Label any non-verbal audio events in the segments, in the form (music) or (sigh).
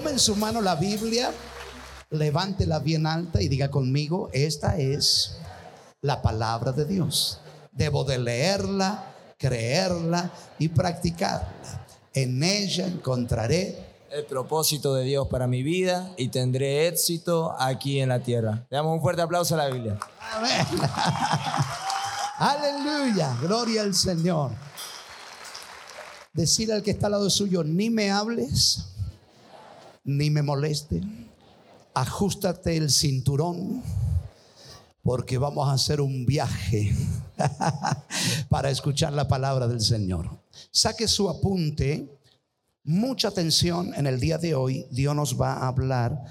Tome en su mano la Biblia, levántela bien alta y diga conmigo, esta es la palabra de Dios. Debo de leerla, creerla y practicarla. En ella encontraré el propósito de Dios para mi vida y tendré éxito aquí en la tierra. Le damos un fuerte aplauso a la Biblia. Amén. (laughs) Aleluya, gloria al Señor. Decir al que está al lado suyo, ni me hables, ni me moleste. Ajustate el cinturón, porque vamos a hacer un viaje (laughs) para escuchar la palabra del Señor. Saque su apunte, mucha atención en el día de hoy. Dios nos va a hablar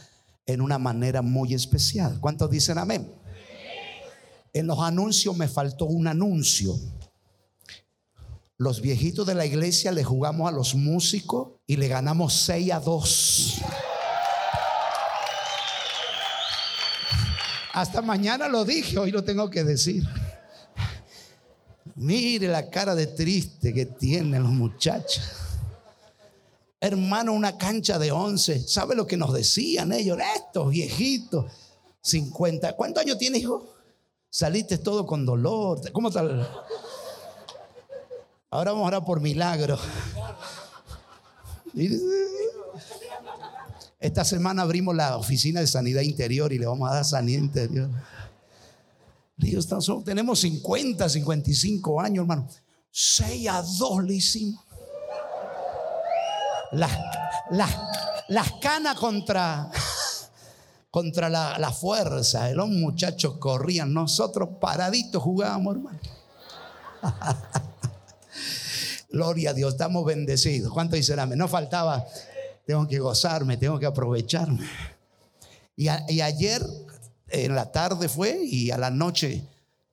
en una manera muy especial. ¿Cuántos dicen amén? En los anuncios me faltó un anuncio. Los viejitos de la iglesia le jugamos a los músicos y le ganamos 6 a 2. Hasta mañana lo dije, hoy lo tengo que decir. Mire la cara de triste que tienen los muchachos. Hermano, una cancha de 11. ¿Sabe lo que nos decían ellos? Estos viejitos, 50. ¿Cuántos años tiene, hijo? Saliste todo con dolor. ¿Cómo tal? Ahora vamos a orar por milagro. Esta semana abrimos la oficina de sanidad interior y le vamos a dar sanidad interior. Dios, tenemos 50, 55 años, hermano. 6 a 2 le hicimos. Las, las, las canas contra contra la, fuerza. Los muchachos corrían, nosotros paraditos jugábamos, hermano. (laughs) Gloria a Dios, estamos bendecidos. ¿Cuánto dicen amén? No faltaba, tengo que gozarme, tengo que aprovecharme. Y, ayer en la tarde fue y a la noche,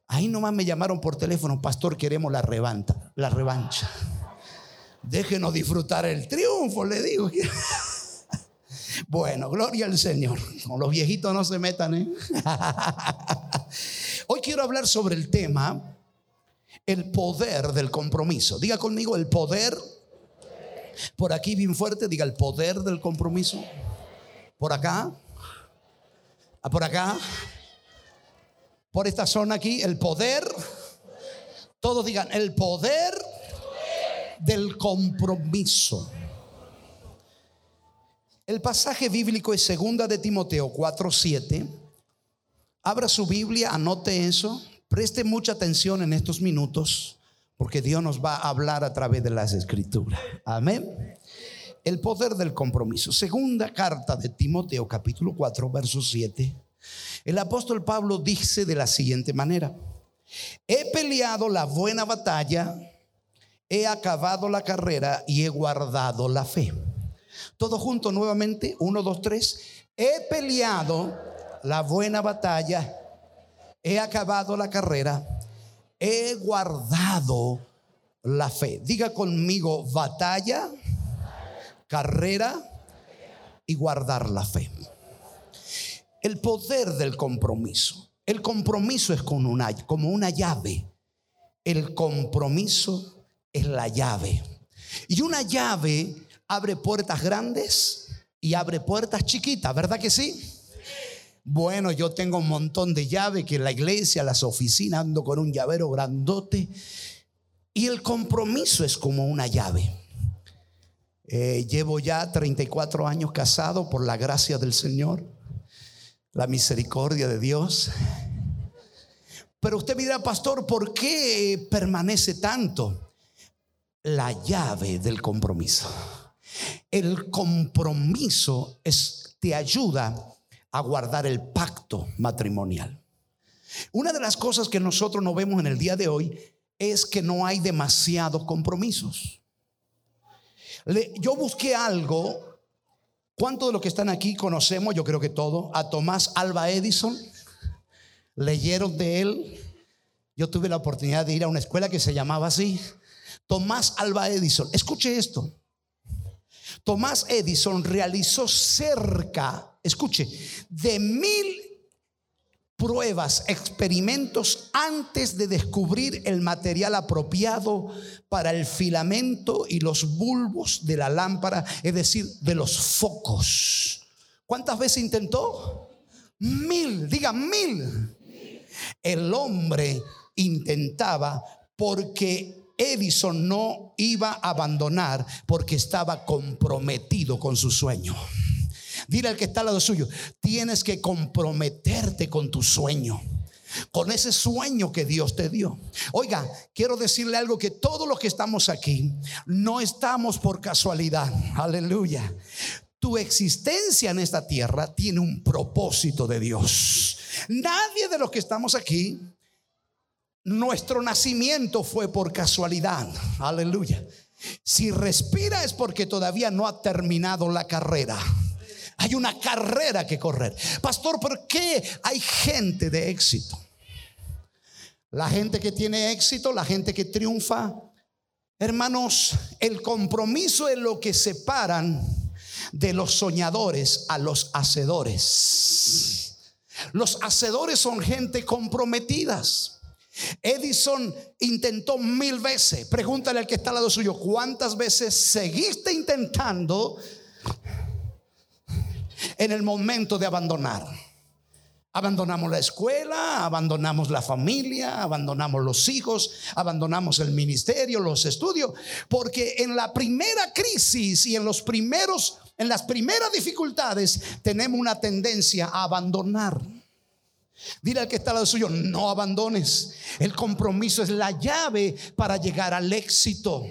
ahí nomás me llamaron por teléfono, pastor, queremos la revanta, la revancha. Déjenos disfrutar el triunfo, le digo. (laughs) Bueno, gloria al Señor. Con los viejitos no se metan. ¿eh? (laughs) Hoy quiero hablar sobre el tema, el poder del compromiso. Diga conmigo el poder. Por aquí bien fuerte, diga el poder del compromiso. Por acá. Ah, por acá. Por esta zona aquí, el poder. Todos digan el poder del compromiso. El pasaje bíblico es segunda de Timoteo 4:7. Abra su Biblia, anote eso, preste mucha atención en estos minutos, porque Dios nos va a hablar a través de las escrituras. Amén. El poder del compromiso. Segunda carta de Timoteo capítulo 4, verso 7. El apóstol Pablo dice de la siguiente manera: He peleado la buena batalla, he acabado la carrera y he guardado la fe. Todo junto nuevamente. Uno, dos, tres. He peleado la buena batalla. He acabado la carrera. He guardado la fe. Diga conmigo batalla, carrera y guardar la fe. El poder del compromiso. El compromiso es como una llave. El compromiso es la llave. Y una llave abre puertas grandes y abre puertas chiquitas, ¿verdad que sí? Bueno, yo tengo un montón de llaves que en la iglesia, las oficinas, ando con un llavero grandote. Y el compromiso es como una llave. Eh, llevo ya 34 años casado por la gracia del Señor, la misericordia de Dios. Pero usted me dirá, pastor, ¿por qué permanece tanto? La llave del compromiso. El compromiso es, te ayuda a guardar el pacto matrimonial. Una de las cosas que nosotros no vemos en el día de hoy es que no hay demasiados compromisos. yo busqué algo. ¿Cuántos de los que están aquí conocemos? Yo creo que todo. A Tomás Alba Edison. Leyeron de él. Yo tuve la oportunidad de ir a una escuela que se llamaba así. Tomás Alba Edison. Escuche esto. Tomás Edison realizó cerca, escuche, de mil pruebas, experimentos antes de descubrir el material apropiado para el filamento y los bulbos de la lámpara, es decir, de los focos. ¿Cuántas veces intentó? Mil, diga mil. El hombre intentaba porque Edison no iba a abandonar porque estaba comprometido con su sueño. Dile al que está al lado suyo, tienes que comprometerte con tu sueño con ese sueño que Dios te dio. Oiga, quiero decirle algo que todos los que estamos aquí no estamos por casualidad. Aleluya. Tu existencia en esta tierra tiene un propósito de Dios. Nadie de los que estamos aquí, nuestro nacimiento fue por casualidad. Aleluya. Si respira es porque todavía no ha terminado la carrera. Hay una carrera que correr. Pastor, ¿por qué hay gente de éxito? La gente que tiene éxito, la gente que triunfa. Hermanos, el compromiso es lo que separan de los soñadores a los hacedores. Los hacedores son gente comprometidas. Edison intentó mil veces. Pregúntale al que está al lado suyo, ¿cuántas veces seguiste intentando en el momento de abandonar. Abandonamos la escuela, abandonamos la familia, abandonamos los hijos, abandonamos el ministerio, los estudios, porque en la primera crisis y en los primeros en las primeras dificultades tenemos una tendencia a abandonar. Dile al que está al lado suyo, no abandones. El compromiso es la llave para llegar al éxito.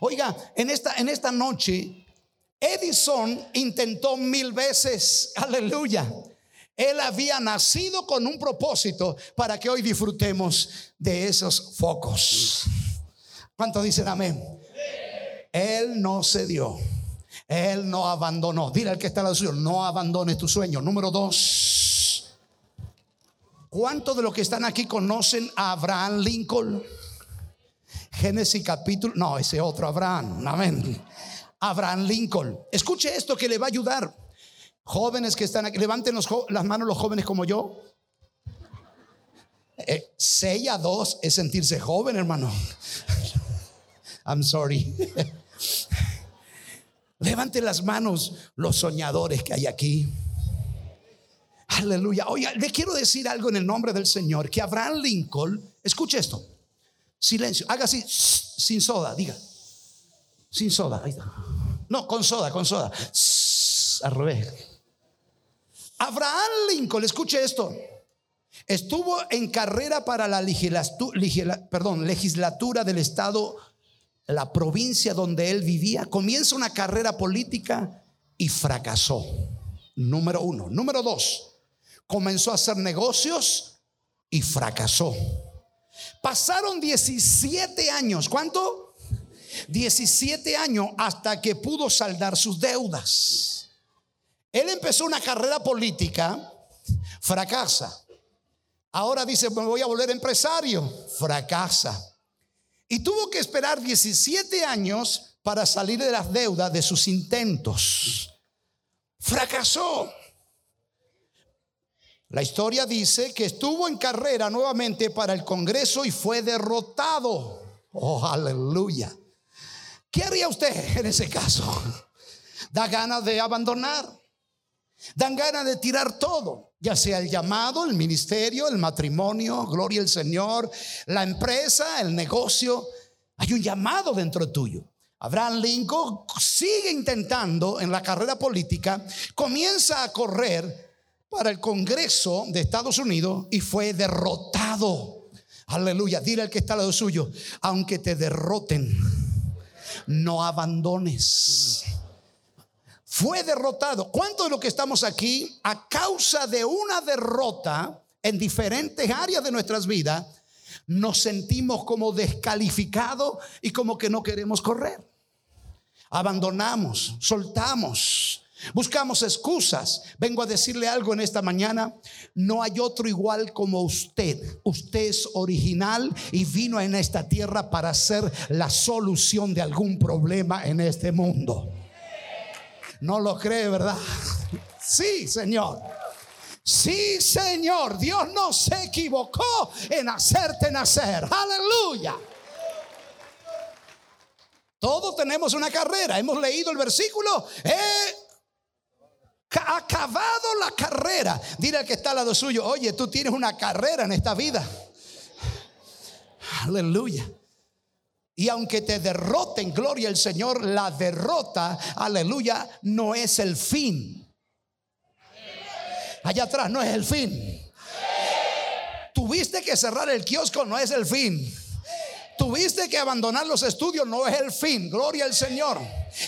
Oiga, en esta en esta noche Edison intentó mil veces, (laughs) aleluya. Él había nacido con un propósito para que hoy disfrutemos de esos focos. ¿Cuántos dicen amén? Él no se dio. Él no abandonó. Dile al que está al lado suyo, no abandones tu sueño. Número dos. ¿Cuántos de los que están aquí conocen a Abraham Lincoln? Génesis capítulo, no, ese otro Abraham, amén. Abraham Lincoln. Escuche esto que le va a ayudar. Jóvenes que están aquí, levanten las manos los jóvenes como yo. 6 eh, a 2 es sentirse joven, hermano. (laughs) I'm sorry. (laughs) Levanten las manos los soñadores que hay aquí. Aleluya. Oiga, le quiero decir algo en el nombre del Señor. Que Abraham Lincoln, escuche esto. Silencio. Haga así, sin soda, diga. Sin soda. No, con soda, con soda. al revés. Abraham Lincoln, escuche esto. Estuvo en carrera para la legislatura del estado, la provincia donde él vivía. Comienza una carrera política y fracasó. Número uno. Número dos, comenzó a hacer negocios y fracasó. Pasaron 17 años. ¿Cuánto? 17 años hasta que pudo saldar sus deudas. Él empezó una carrera política, fracasa. Ahora dice, me voy a volver empresario, fracasa. Y tuvo que esperar 17 años para salir de las deudas de sus intentos. Fracasó. La historia dice que estuvo en carrera nuevamente para el Congreso y fue derrotado. Oh, aleluya. ¿Qué haría usted en ese caso? Da ganas de abandonar. Dan ganas de tirar todo, ya sea el llamado, el ministerio, el matrimonio, gloria al Señor, la empresa, el negocio. Hay un llamado dentro tuyo. Abraham Lincoln sigue intentando en la carrera política, comienza a correr para el Congreso de Estados Unidos y fue derrotado. Aleluya, dile al que está al lado suyo, aunque te derroten no abandones. Fue derrotado. ¿Cuántos de los que estamos aquí, a causa de una derrota en diferentes áreas de nuestras vidas, nos sentimos como descalificados y como que no queremos correr? Abandonamos, soltamos Buscamos excusas. Vengo a decirle algo en esta mañana. No hay otro igual como usted. Usted es original y vino en esta tierra para ser la solución de algún problema en este mundo. No lo cree, ¿verdad? Sí, Señor. Sí, Señor, Dios no se equivocó en hacerte nacer. Aleluya. Todos tenemos una carrera. Hemos leído el versículo. He acabado la carrera. Dile al que está al lado suyo, oye, tú tienes una carrera en esta vida. Aleluya. Y aunque te derroten, gloria al Señor, la derrota, aleluya, no es el fin. Allá atrás no es el fin. Tuviste que cerrar el kiosco, no es el fin. Tuviste que abandonar los estudios, no es el fin. Gloria al Señor.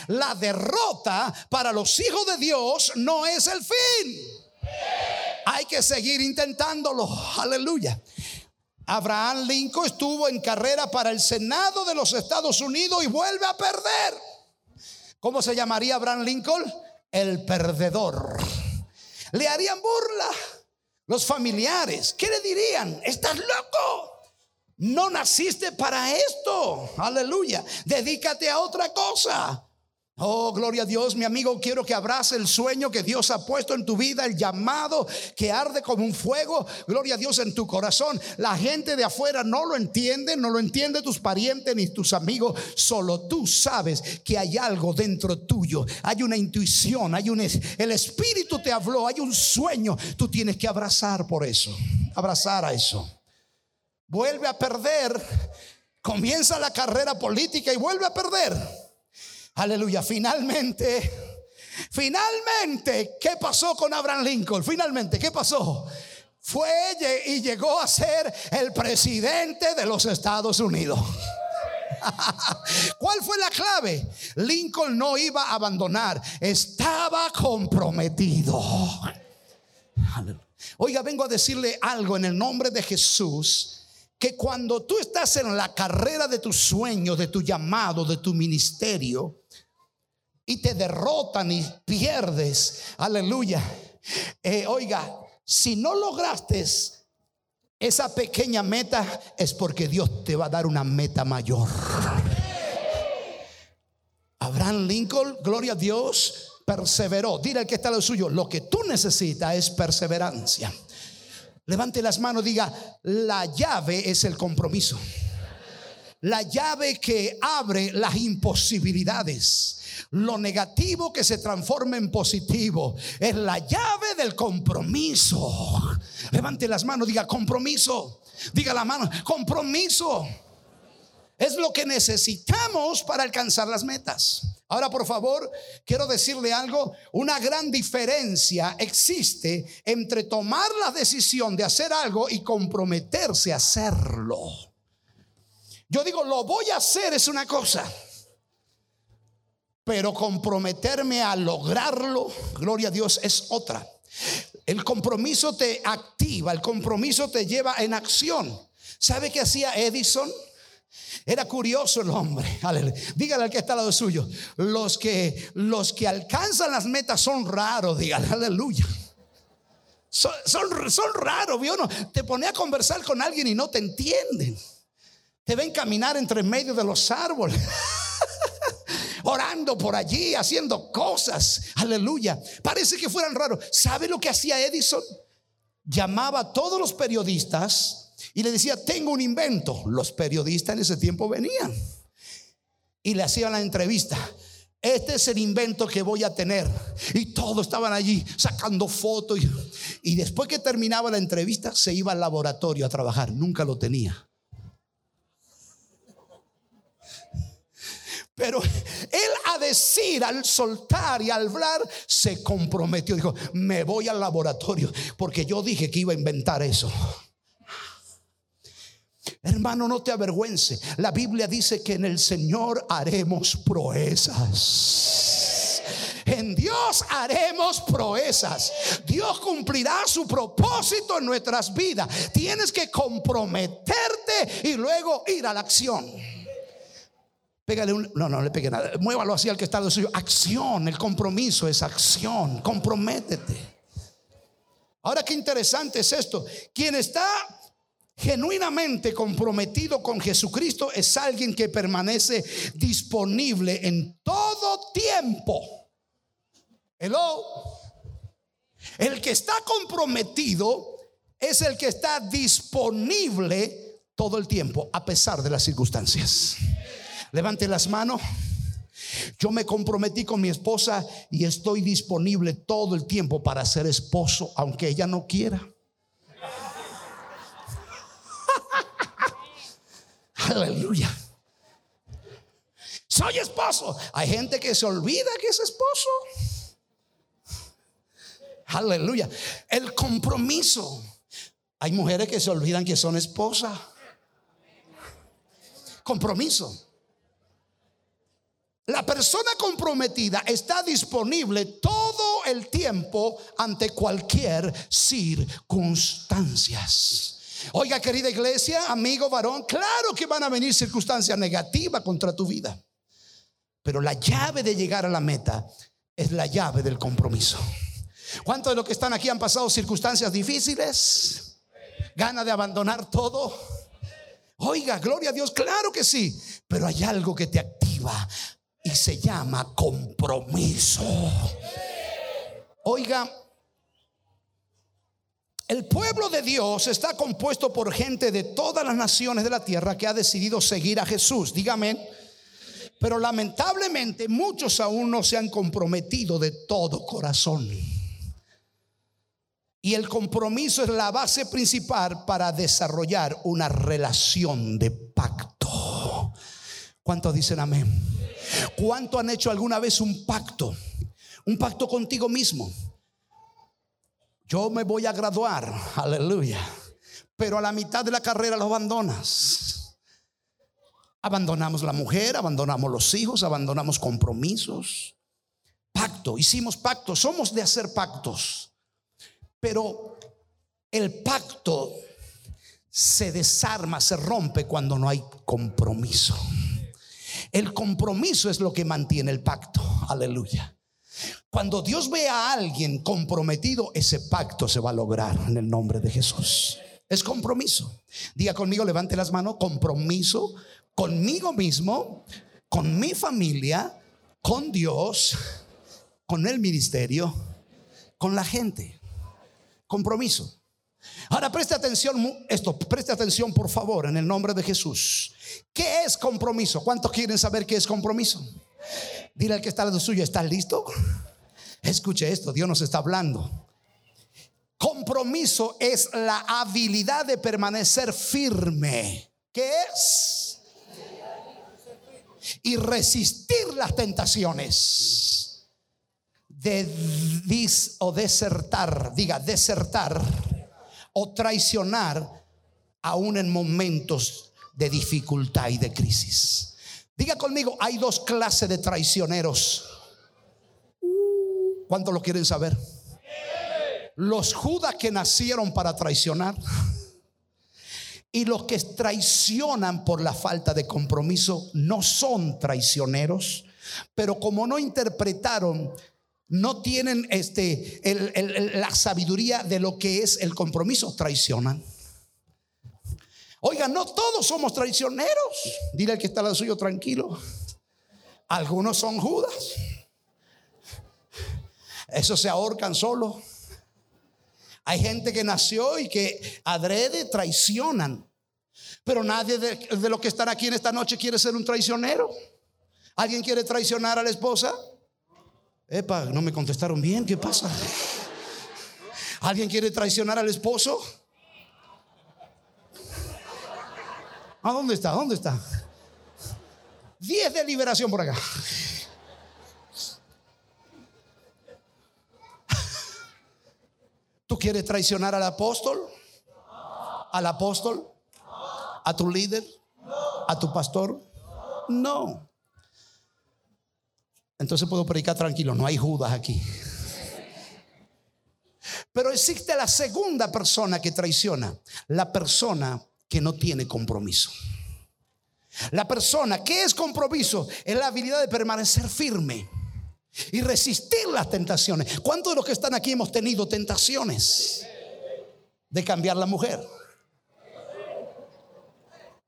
La derrota para los hijos de Dios no es el fin. Hay que seguir intentándolo. Aleluya. Abraham Lincoln estuvo en carrera para el Senado de los Estados Unidos y vuelve a perder. ¿Cómo se llamaría Abraham Lincoln? El perdedor le harían burla. Los familiares, ¿qué le dirían? Estás loco. No naciste para esto. Aleluya. Dedícate a otra cosa. Oh, gloria a Dios, mi amigo, quiero que abrace el sueño que Dios ha puesto en tu vida, el llamado que arde como un fuego, gloria a Dios en tu corazón. La gente de afuera no lo entiende, no lo entiende tus parientes ni tus amigos, solo tú sabes que hay algo dentro tuyo, hay una intuición, hay un el espíritu te habló, hay un sueño, tú tienes que abrazar por eso, abrazar a eso. Vuelve a perder, comienza la carrera política y vuelve a perder Aleluya. Finalmente, finalmente, ¿qué pasó con Abraham Lincoln? Finalmente, ¿qué pasó? Fue y llegó a ser el presidente de los Estados Unidos. (laughs) ¿Cuál fue la clave? Lincoln no iba a abandonar, estaba comprometido. Oiga, vengo a decirle algo en el nombre de Jesús que cuando tú estás en la carrera de tus sueños, de tu llamado, de tu ministerio, y te derrotan y pierdes, aleluya. Eh, oiga, si no lograste esa pequeña meta, es porque Dios te va a dar una meta mayor. Abraham Lincoln, gloria a Dios, perseveró. Dile al que está lo suyo, lo que tú necesitas es perseverancia. Levante las manos, diga, la llave es el compromiso. La llave que abre las imposibilidades. Lo negativo que se transforma en positivo. Es la llave del compromiso. Levante las manos, diga compromiso. Diga la mano, compromiso. Es lo que necesitamos para alcanzar las metas. Ahora, por favor, quiero decirle algo. Una gran diferencia existe entre tomar la decisión de hacer algo y comprometerse a hacerlo. Yo digo, lo voy a hacer es una cosa. Pero comprometerme a lograrlo, gloria a Dios, es otra. El compromiso te activa, el compromiso te lleva en acción. ¿Sabe qué hacía Edison? Era curioso el hombre. (laughs) Dígale al que está al lado suyo. Los que, los que alcanzan las metas son raros. Dígale, aleluya. Son, son, raros, ¿vio? No, te pone a conversar con alguien y no te entienden. Te ven caminar entre medio de los árboles. (laughs) Orando por allí, haciendo cosas. Aleluya. Parece que fueran raros. ¿Sabe lo que hacía Edison? Llamaba a todos los periodistas y le decía, tengo un invento. Los periodistas en ese tiempo venían y le hacían la entrevista. Este es el invento que voy a tener. Y todos estaban allí sacando fotos. Y, y después que terminaba la entrevista, se iba al laboratorio a trabajar. Nunca lo tenía. Pero él a decir, al soltar y al hablar, se comprometió. Dijo, me voy al laboratorio porque yo dije que iba a inventar eso. Hermano, no te avergüence. La Biblia dice que en el Señor haremos proezas. En Dios haremos proezas. Dios cumplirá su propósito en nuestras vidas. Tienes que comprometerte y luego ir a la acción. Pégale un. No, no le pegue nada. Muévalo así al que está lo suyo. Acción. El compromiso es acción. Comprométete. Ahora, qué interesante es esto. Quien está genuinamente comprometido con Jesucristo es alguien que permanece disponible en todo tiempo. Hello. El que está comprometido es el que está disponible todo el tiempo, a pesar de las circunstancias. Levante las manos. Yo me comprometí con mi esposa y estoy disponible todo el tiempo para ser esposo, aunque ella no quiera. Aleluya. Soy esposo. Hay gente que se olvida que es esposo. Aleluya. El compromiso. Hay mujeres que se olvidan que son esposas. Compromiso. La persona comprometida está disponible todo el tiempo ante cualquier circunstancias. Oiga, querida iglesia, amigo varón, claro que van a venir circunstancias negativas contra tu vida. Pero la llave de llegar a la meta es la llave del compromiso. ¿Cuántos de los que están aquí han pasado circunstancias difíciles? ¿Gana de abandonar todo? Oiga, gloria a Dios, claro que sí. Pero hay algo que te activa y se llama compromiso. Oiga, el pueblo de Dios está compuesto por gente de todas las naciones de la tierra que ha decidido seguir a Jesús. Dígame. Pero lamentablemente muchos aún no se han comprometido de todo corazón. Y el compromiso es la base principal para desarrollar una relación de pacto. ¿Cuántos dicen amén? ¿Cuánto han hecho alguna vez un pacto? Un pacto contigo mismo yo me voy a graduar, aleluya. Pero a la mitad de la carrera lo abandonas. Abandonamos la mujer, abandonamos los hijos, abandonamos compromisos. Pacto, hicimos pactos, somos de hacer pactos. Pero el pacto se desarma, se rompe cuando no hay compromiso. El compromiso es lo que mantiene el pacto. Aleluya. Cuando Dios ve a alguien comprometido, ese pacto se va a lograr en el nombre de Jesús. Es compromiso. Diga conmigo, levante las manos, compromiso conmigo mismo, con mi familia, con Dios, con el ministerio, con la gente. Compromiso. Ahora preste atención, esto, preste atención por favor en el nombre de Jesús. ¿Qué es compromiso? ¿Cuántos quieren saber qué es compromiso? Dile al que está al lado suyo, ¿estás listo? Escuche esto, Dios nos está hablando. Compromiso es la habilidad de permanecer firme. ¿Qué es? Y resistir las tentaciones. De dis o desertar, diga, desertar o traicionar aún en momentos de dificultad y de crisis. Diga conmigo, hay dos clases de traicioneros. ¿Cuántos lo quieren saber? Los judas que nacieron para traicionar y los que traicionan por la falta de compromiso no son traicioneros, pero como no interpretaron, no tienen este, la sabiduría de lo que es el compromiso, traicionan. Oiga, no todos somos traicioneros. Dile al que está al suyo tranquilo. Algunos son Judas. Esos se ahorcan solo. Hay gente que nació y que adrede traicionan. Pero nadie de, de los que están aquí en esta noche quiere ser un traicionero. ¿Alguien quiere traicionar a la esposa? Epa, no me contestaron bien. ¿Qué pasa? ¿Alguien quiere traicionar al esposo? ¿A dónde está? ¿Dónde está? Diez de liberación por acá. Quieres traicionar al apóstol? ¿Al apóstol? ¿A tu líder? ¿A tu pastor? No. Entonces puedo predicar tranquilo, no hay Judas aquí. Pero existe la segunda persona que traiciona, la persona que no tiene compromiso. La persona que es compromiso es la habilidad de permanecer firme y resistir las tentaciones. ¿Cuántos de los que están aquí hemos tenido tentaciones de cambiar la mujer?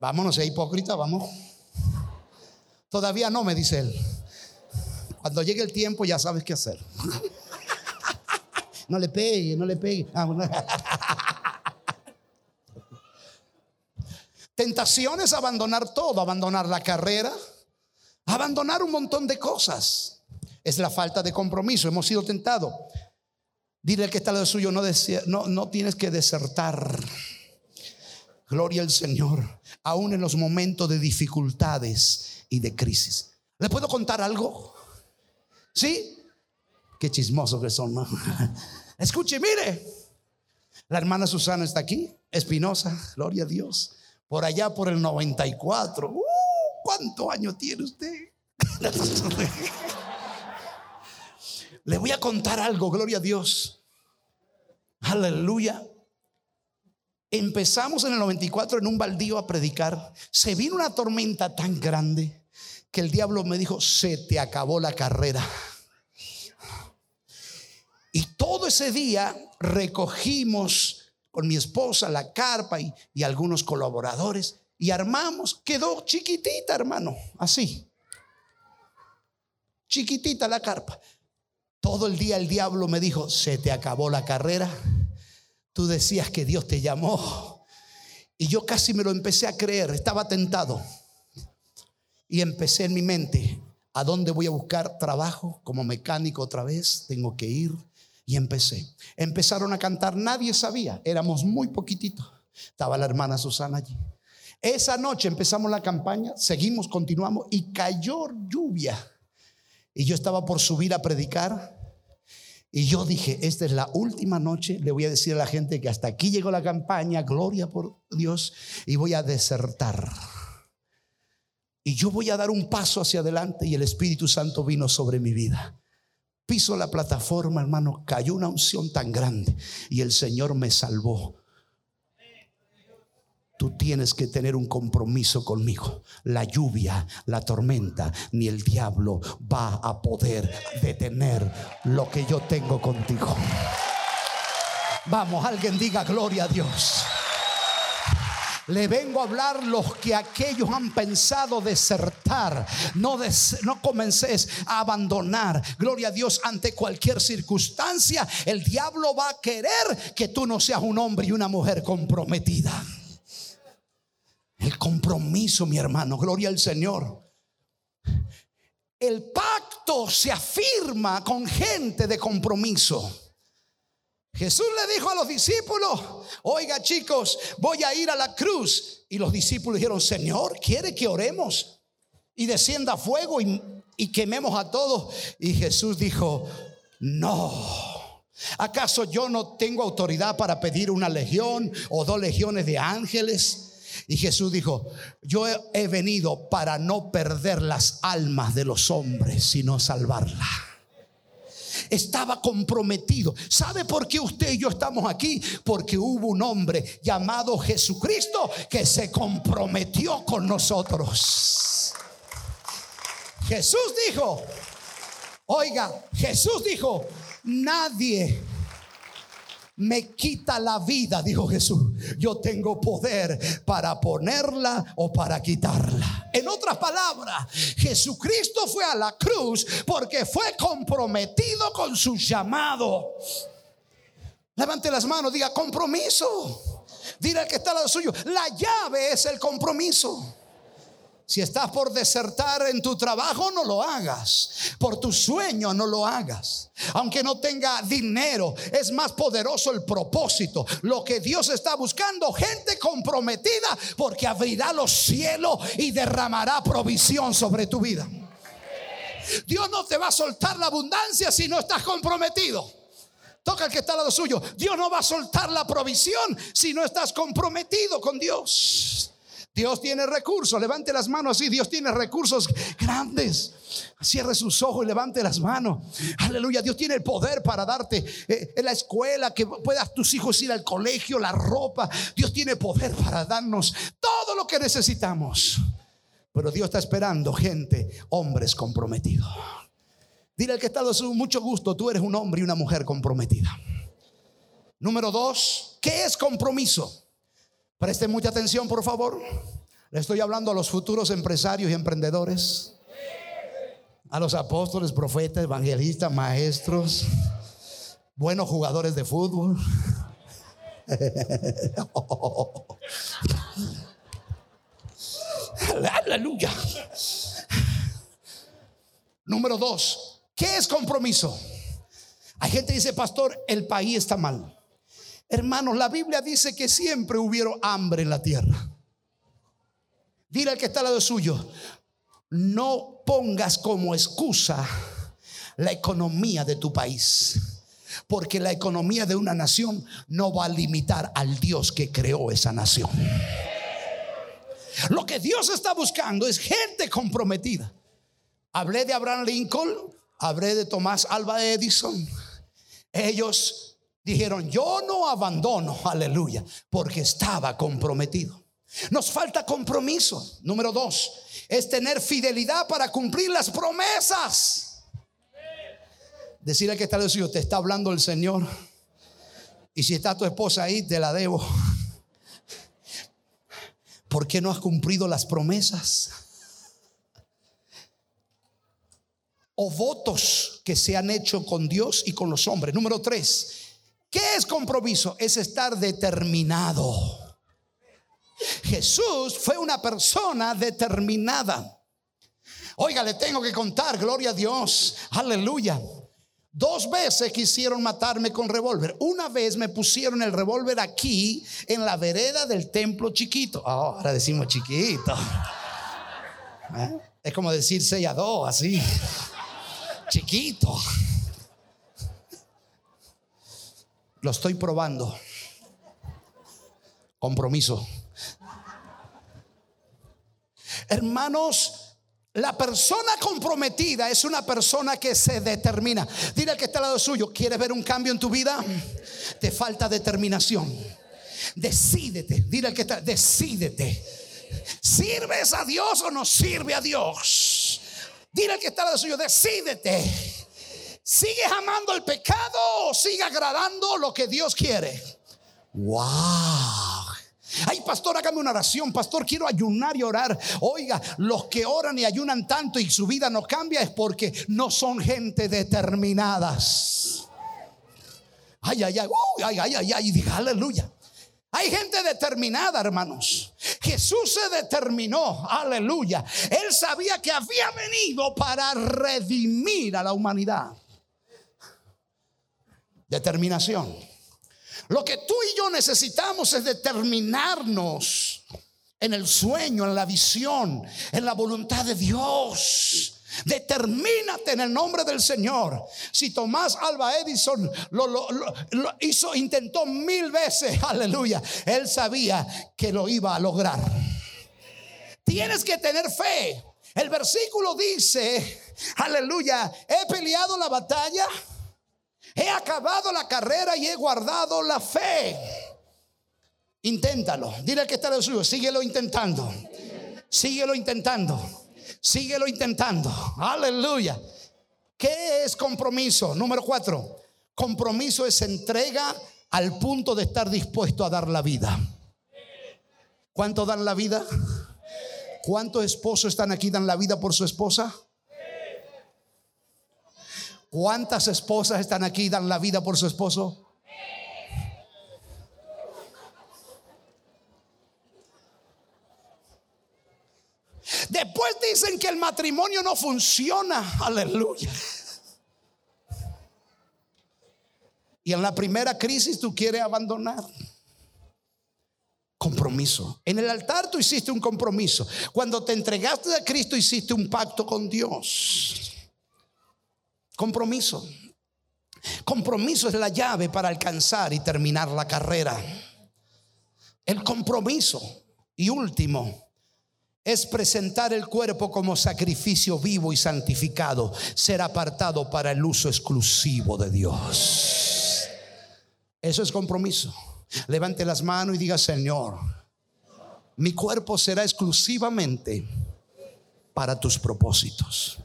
Vámonos, sea hipócrita, vamos. Todavía no, me dice él. Cuando llegue el tiempo ya sabes qué hacer. (laughs) no le pegue, no le pegue. Ah, bueno. (laughs) Tentación es abandonar todo, abandonar la carrera, abandonar un montón de cosas. Es la falta de compromiso. Hemos sido tentados. Dile al que está lado suyo, no, no, no tienes que desertar. Gloria al Señor, aún en los momentos de dificultades y de crisis. ¿Le puedo contar algo? ¿Sí? Qué chismoso que son. (laughs) Escuche, mire. La hermana Susana está aquí, Espinosa, gloria a Dios por allá por el 94. Uh, ¿Cuántos años tiene usted? (laughs) Le voy a contar algo, gloria a Dios. Aleluya. Empezamos en el 94 en un baldío a predicar. Se vino una tormenta tan grande que el diablo me dijo, se te acabó la carrera. Y todo ese día recogimos con mi esposa, la carpa y, algunos colaboradores. Y armamos, quedó chiquitita, hermano, así. Chiquitita la carpa. Todo el día el diablo me dijo, se te acabó la carrera. Tú decías que Dios te llamó. Y yo casi me lo empecé a creer, estaba tentado. Y empecé en mi mente, ¿a dónde voy a buscar trabajo como mecánico otra vez? Tengo que ir. Y empecé. Empezaron a cantar, nadie sabía, éramos muy poquititos. Estaba la hermana Susana allí. Esa noche empezamos la campaña, seguimos, continuamos y cayó lluvia. Y yo estaba por subir a predicar. Y yo dije, esta es la última noche, le voy a decir a la gente que hasta aquí llegó la campaña, gloria por Dios, y voy a desertar. Y yo voy a dar un paso hacia adelante y el Espíritu Santo vino sobre mi vida piso la plataforma, hermano, cayó una unción tan grande y el Señor me salvó. Tú tienes que tener un compromiso conmigo. La lluvia, la tormenta, ni el diablo va a poder detener lo que yo tengo contigo. Vamos, alguien diga gloria a Dios. Le vengo a hablar los que aquellos han pensado desertar. No, no comences a abandonar. Gloria a Dios ante cualquier circunstancia. El diablo va a querer que tú no seas un hombre y una mujer comprometida. El compromiso, mi hermano. Gloria al Señor. El pacto se afirma con gente de compromiso. Jesús le dijo a los discípulos, oiga chicos, voy a ir a la cruz. Y los discípulos dijeron, Señor, ¿quiere que oremos? Y descienda fuego y, y quememos a todos. Y Jesús dijo, no. ¿Acaso yo no tengo autoridad para pedir una legión o dos legiones de ángeles? Y Jesús dijo, yo he venido para no perder las almas de los hombres, sino salvarlas estaba comprometido. ¿Sabe por qué usted y yo estamos aquí? Porque hubo un hombre llamado Jesucristo que se comprometió con nosotros. Jesús dijo, oiga, Jesús dijo, nadie me quita la vida, dijo Jesús. Yo tengo poder para ponerla o para quitarla. En otras palabras, Jesucristo fue a la cruz porque fue comprometido con su llamado. Levante las manos, diga compromiso. Dile al que está al lado suyo, la llave es el compromiso. Si estás por desertar en tu trabajo, no lo hagas. Por tu sueño, no lo hagas. Aunque no tenga dinero, es más poderoso el propósito. Lo que Dios está buscando, gente comprometida, porque abrirá los cielos y derramará provisión sobre tu vida. Dios no te va a soltar la abundancia si no estás comprometido. Toca el que está al lado suyo. Dios no va a soltar la provisión si no estás comprometido con Dios. Dios tiene recursos. Levante las manos así. Dios tiene recursos grandes. Cierre sus ojos y levante las manos. Aleluya. Dios tiene el poder para darte eh, en la escuela, que puedas tus hijos ir al colegio, la ropa. Dios tiene poder para darnos todo lo que necesitamos. Pero Dios está esperando gente, hombres comprometidos. Dile al que está su mucho gusto, tú eres un hombre y una mujer comprometida. Número dos, ¿qué es compromiso? Preste mucha atención, por favor. Le estoy hablando a los futuros empresarios y emprendedores, a los apóstoles, profetas, evangelistas, maestros. buenos jugadores de fútbol. (laughs) Aleluya. Número dos, ¿qué es compromiso? Hay gente que dice, pastor, el país está mal. Hermanos, la Biblia dice que siempre hubieron hambre en la tierra. Dile al que está al lado suyo, no pongas como excusa la economía de tu país. Porque la economía de una nación no va a limitar al Dios que creó esa nación. Lo que Dios está buscando es gente comprometida. Hablé de Abraham Lincoln, hablé de Tomás Alba Edison. Ellos dijeron, yo no abandono, aleluya, porque estaba comprometido. Nos falta compromiso. Número dos, es tener fidelidad para cumplir las promesas. Decirle que está suyo, te está hablando el Señor. Y si está tu esposa ahí, te la debo. ¿Por qué no has cumplido las promesas? O votos que se han hecho con Dios y con los hombres. Número tres, ¿qué es compromiso? Es estar determinado. Jesús fue una persona determinada. Oiga, le tengo que contar, gloria a Dios, aleluya. Dos veces quisieron matarme con revólver. Una vez me pusieron el revólver aquí en la vereda del templo chiquito. Oh, ahora decimos chiquito. ¿Eh? Es como decir sellado, así. Chiquito. Lo estoy probando. Compromiso. Hermanos, la persona comprometida es una persona que se determina. Dile al que está al lado suyo, ¿quieres ver un cambio en tu vida? Te falta determinación. Decídete. Dile al que está, decídete. ¿Sirves a Dios o no sirve a Dios? Dile al que está al lado suyo, decídete. ¿Sigues amando el pecado o sigue agradando lo que Dios quiere? Wow. Ay, pastor, hágame una oración. Pastor, quiero ayunar y orar. Oiga, los que oran y ayunan tanto y su vida no cambia es porque no son gente determinadas. Ay, ay, ay, ay, ay, ay, ay, diga aleluya. Hay gente determinada, hermanos. Jesús se determinó, aleluya. Él sabía que había venido para redimir a la humanidad. Determinación. Lo que tú y yo necesitamos es determinarnos en el sueño, en la visión, en la voluntad de Dios. Determínate en el nombre del Señor. Si Tomás Alba Edison lo, hizo, intentó mil veces, (laughs) aleluya, él sabía que lo iba a lograr. Tienes que tener fe. El versículo dice, aleluya, he peleado la batalla He acabado la carrera y he guardado la fe. Inténtalo. Dile que está lo suyo. Síguelo intentando. Síguelo intentando. Síguelo intentando. Aleluya. ¿Qué es compromiso? Número cuatro. Compromiso es entrega al punto de estar dispuesto a dar la vida. ¿Cuánto dan la vida? ¿Cuántos esposos están aquí dan la vida por su esposa? ¿Cuántas esposas están aquí y dan la vida por su esposo? Después dicen que el matrimonio no funciona. Aleluya. Y en la primera crisis tú quieres abandonar. Compromiso. En el altar tú hiciste un compromiso. Cuando te entregaste a Cristo hiciste un pacto con Dios. Compromiso. Compromiso es la llave para alcanzar y terminar la carrera. El compromiso. Y último, es presentar el cuerpo como sacrificio vivo y santificado, ser apartado para el uso exclusivo de Dios. Eso es compromiso. Levante las manos y diga, Señor, mi cuerpo será exclusivamente para tus propósitos.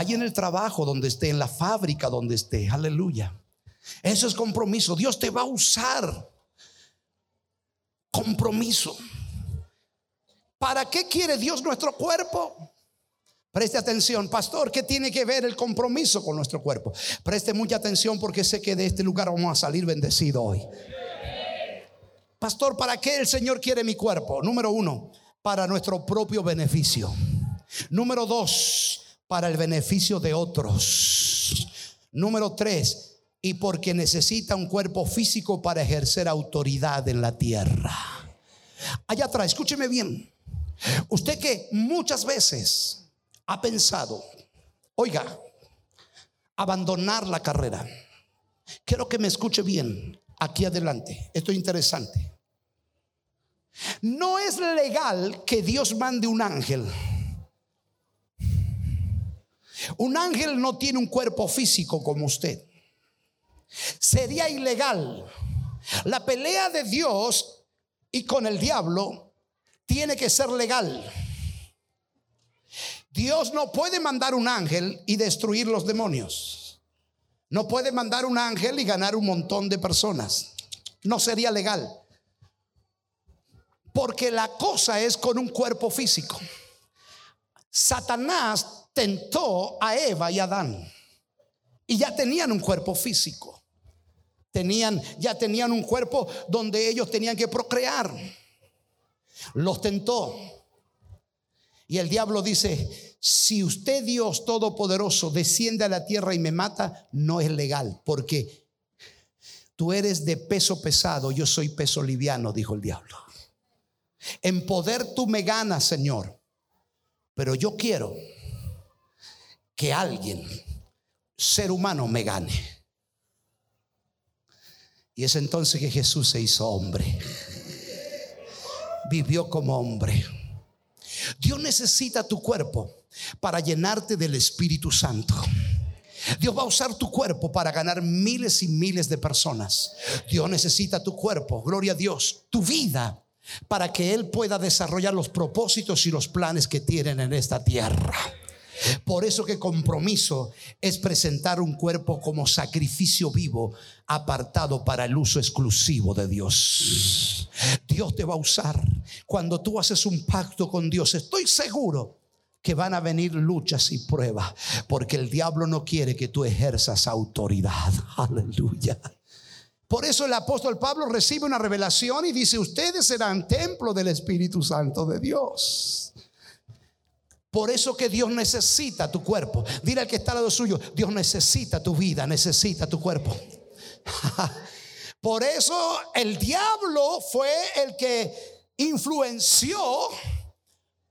Ahí en el trabajo donde esté, en la fábrica donde esté. Aleluya. Eso es compromiso. Dios te va a usar. Compromiso. ¿Para qué quiere Dios nuestro cuerpo? Preste atención, pastor, ¿qué tiene que ver el compromiso con nuestro cuerpo? Preste mucha atención porque sé que de este lugar vamos a salir bendecidos hoy. Pastor, ¿para qué el Señor quiere mi cuerpo? Número uno, para nuestro propio beneficio. Número dos, para el beneficio de otros. Número tres, y porque necesita un cuerpo físico para ejercer autoridad en la tierra. Allá atrás, escúcheme bien. Usted que muchas veces ha pensado, oiga, abandonar la carrera. Quiero que me escuche bien aquí adelante. Esto es interesante. No es legal que Dios mande un ángel. Un ángel no tiene un cuerpo físico como usted. Sería ilegal. La pelea de Dios y con el diablo tiene que ser legal. Dios no puede mandar un ángel y destruir los demonios. No puede mandar un ángel y ganar un montón de personas. No sería legal. Porque la cosa es con un cuerpo físico. Satanás tentó a Eva y Adán. Y ya tenían un cuerpo físico. Tenían, ya tenían un cuerpo donde ellos tenían que procrear. Los tentó. Y el diablo dice, si usted Dios Todopoderoso desciende a la tierra y me mata, no es legal, porque tú eres de peso pesado, yo soy peso liviano, dijo el diablo. En poder tú me ganas, Señor, pero yo quiero que alguien, ser humano, me gane. Y es entonces que Jesús se hizo hombre, vivió como hombre Dios necesita tu cuerpo para llenarte del Espíritu Santo. Dios va a usar tu cuerpo para ganar miles y miles de personas. Dios necesita tu cuerpo, gloria a Dios, tu vida, para que Él pueda desarrollar los propósitos y los planes que tienen en esta tierra. Por eso que compromiso es presentar un cuerpo como sacrificio vivo apartado para el uso exclusivo de Dios. Dios te va a usar cuando tú haces un pacto con Dios. Estoy seguro que van a venir luchas y pruebas porque el diablo no quiere que tú ejerzas autoridad. (laughs) Aleluya. Por eso el apóstol Pablo recibe una revelación y dice, ustedes serán templo del Espíritu Santo de Dios. Por eso que Dios necesita tu cuerpo. Dile al que está al lado suyo, Dios necesita tu vida, necesita tu cuerpo. (laughs) Por eso el diablo fue el que influenció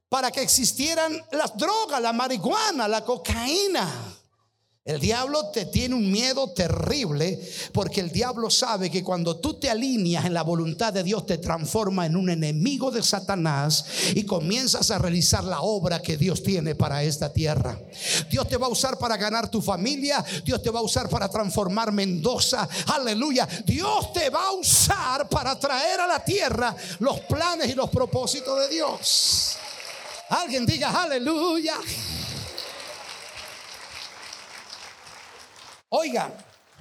para que existieran las drogas, la marihuana, la cocaína. El diablo te tiene un miedo terrible porque el diablo sabe que cuando tú te alineas en la voluntad de Dios te transforma en un enemigo de Satanás y comienzas a realizar la obra que Dios tiene para esta tierra. Dios te va a usar para ganar tu familia, Dios te va a usar para transformar Mendoza. Aleluya. Dios te va a usar para traer a la tierra los planes y los propósitos de Dios. Alguien diga aleluya. Oiga,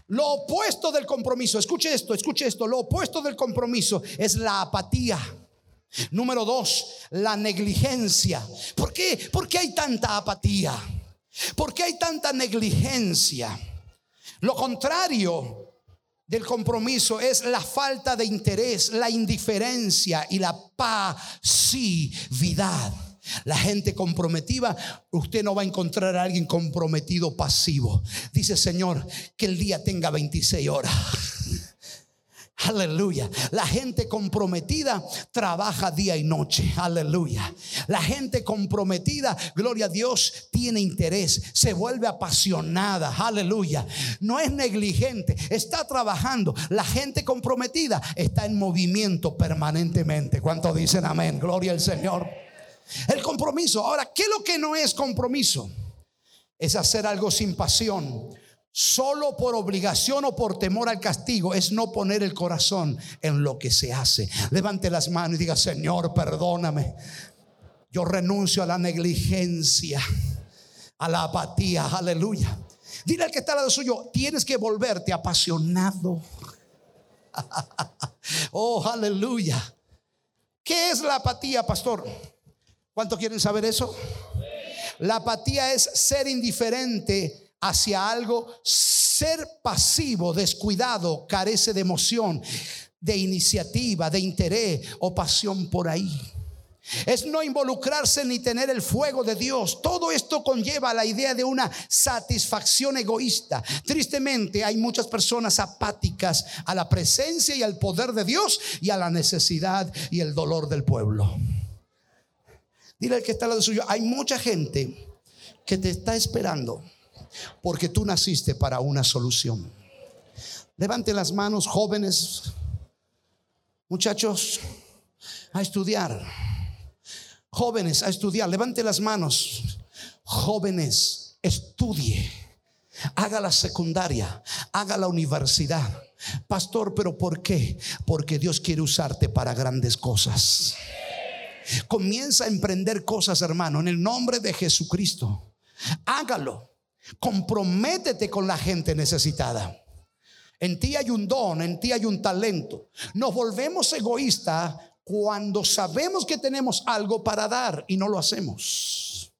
lo opuesto del compromiso, escuche esto, escuche esto, lo opuesto del compromiso es la apatía. Número dos, la negligencia. ¿Por qué? ¿Por qué hay tanta apatía? ¿Por qué hay tanta negligencia? Lo contrario del compromiso es la falta de interés, la indiferencia y la pasividad. La gente comprometida, usted no va a encontrar a alguien comprometido pasivo. Dice Señor, que el día tenga 26 horas. (laughs) Aleluya. La gente comprometida trabaja día y noche. Aleluya. La gente comprometida, gloria a Dios, tiene interés, se vuelve apasionada. Aleluya. No es negligente, está trabajando. La gente comprometida está en movimiento permanentemente. ¿Cuánto dicen amén? Gloria al Señor. El compromiso. Ahora, ¿qué lo que no es compromiso? Es hacer algo sin pasión. Solo por obligación o por temor al castigo es no poner el corazón en lo que se hace. Levante las manos y diga, Señor, perdóname. Yo renuncio a la negligencia, a la apatía. Aleluya. Dile al que está al lado suyo, tienes que volverte apasionado. (laughs) oh, aleluya. ¿Qué es la apatía, pastor? ¿Cuánto quieren saber eso? La apatía es ser indiferente hacia algo, ser pasivo, descuidado, carece de emoción, de iniciativa, de interés o pasión por ahí. Es no involucrarse ni tener el fuego de Dios. Todo esto conlleva la idea de una satisfacción egoísta. Tristemente hay muchas personas apáticas a la presencia y al poder de Dios y a la necesidad y el dolor del pueblo. Dile al que está al lado suyo, hay mucha gente que te está esperando porque tú naciste para una solución. Levante las manos, jóvenes, muchachos, a estudiar. Jóvenes, a estudiar. Levante las manos. Jóvenes, estudie. Haga la secundaria, haga la universidad. Pastor, pero ¿por qué? Porque Dios quiere usarte para grandes cosas. Comienza a emprender cosas, hermano, en el nombre de Jesucristo. Hágalo. Comprométete con la gente necesitada. En ti hay un don, en ti hay un talento. Nos volvemos egoístas cuando sabemos que tenemos algo para dar y no lo hacemos.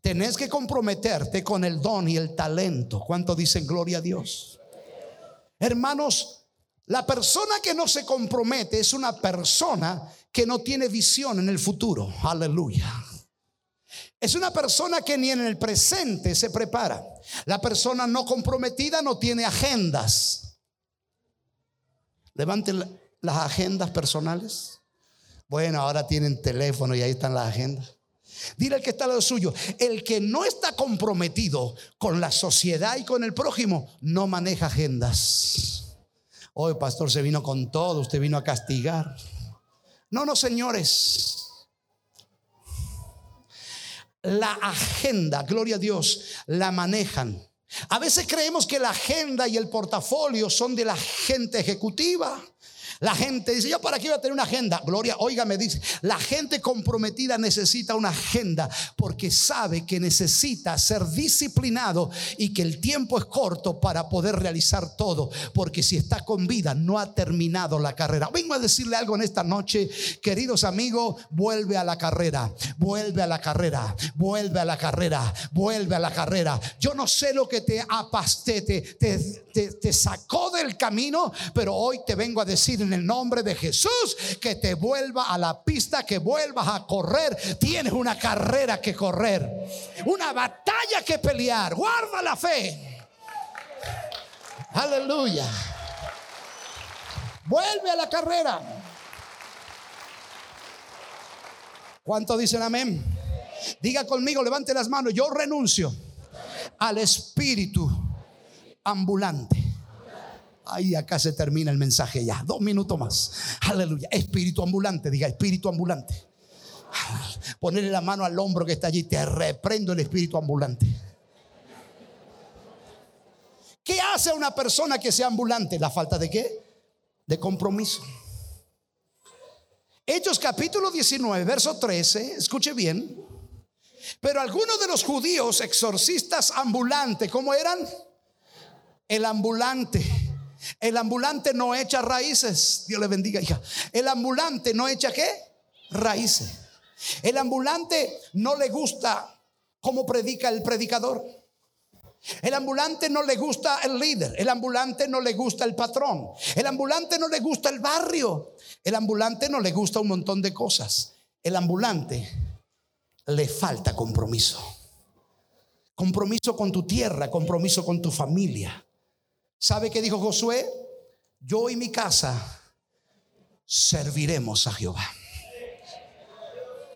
Tenés que comprometerte con el don y el talento. ¿Cuánto dicen gloria a Dios? Hermanos, la persona que no se compromete es una persona que no tiene visión en el futuro. Aleluya. Es una persona que ni en el presente se prepara. La persona no comprometida no tiene agendas. Levanten las agendas personales. Bueno, ahora tienen teléfono y ahí están las agendas. Dile al que está al lado suyo, el que no está comprometido con la sociedad y con el prójimo, no maneja agendas. Hoy, pastor, se vino con todo, usted vino a castigar. No, no, señores. La agenda, gloria a Dios, la manejan. A veces creemos que la agenda y el portafolio son de la gente ejecutiva. La gente dice, yo para qué voy a tener una agenda. Gloria, oiga, me dice, la gente comprometida necesita una agenda porque sabe que necesita ser disciplinado y que el tiempo es corto para poder realizar todo. Porque si está con vida, no ha terminado la carrera. Vengo a decirle algo en esta noche, queridos amigos, vuelve a la carrera, vuelve a la carrera, vuelve a la carrera, vuelve a la carrera. Yo no sé lo que te apaste, te, te, te sacó del camino, pero hoy te vengo a decir en el nombre de Jesús que te vuelva a la pista, que vuelvas a correr. Tienes una carrera que correr, una batalla que pelear. Guarda la fe. Aleluya. Vuelve a la carrera. ¿Cuánto dicen amén? Diga conmigo, levante las manos. Yo renuncio al espíritu ambulante. Ahí acá se termina el mensaje ya. Dos minutos más. Aleluya. Espíritu ambulante, diga espíritu ambulante. Ponerle la mano al hombro que está allí. Te reprendo el espíritu ambulante. ¿Qué hace una persona que sea ambulante? ¿La falta de qué? De compromiso. Hechos capítulo 19, verso 13. Escuche bien. Pero algunos de los judíos exorcistas ambulantes, ¿cómo eran? El ambulante el ambulante no echa raíces. Dios le bendiga, hija. El ambulante no echa qué? Raíces. El ambulante no le gusta cómo predica el predicador. El ambulante no le gusta el líder. El ambulante no le gusta el patrón. El ambulante no le gusta el barrio. El ambulante no le gusta un montón de cosas. El ambulante le falta compromiso. Compromiso con tu tierra, compromiso con tu familia. ¿Sabe qué dijo Josué? Yo y mi casa serviremos a Jehová.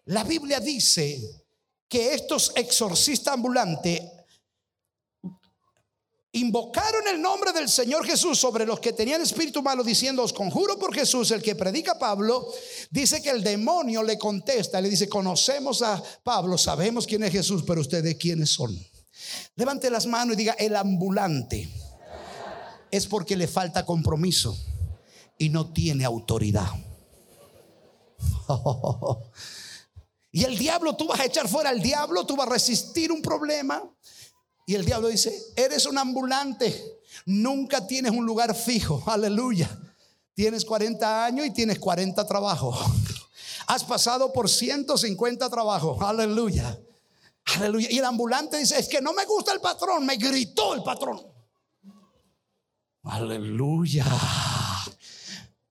La Biblia dice que estos exorcistas ambulantes invocaron el nombre del Señor Jesús sobre los que tenían espíritu malo diciendo, os conjuro por Jesús, el que predica Pablo, dice que el demonio le contesta, le dice, conocemos a Pablo, sabemos quién es Jesús, pero ustedes quiénes son. Levante las manos y diga, el ambulante es porque le falta compromiso y no tiene autoridad. (laughs) Y el diablo, tú vas a echar fuera al diablo, tú vas a resistir un problema. Y el diablo dice, eres un ambulante, nunca tienes un lugar fijo, (laughs) aleluya. Tienes 40 años y tienes 40 trabajos. (laughs) Has pasado por 150 trabajos, aleluya. Aleluya. Y el ambulante dice, es que no me gusta el patrón, me gritó el patrón. Aleluya.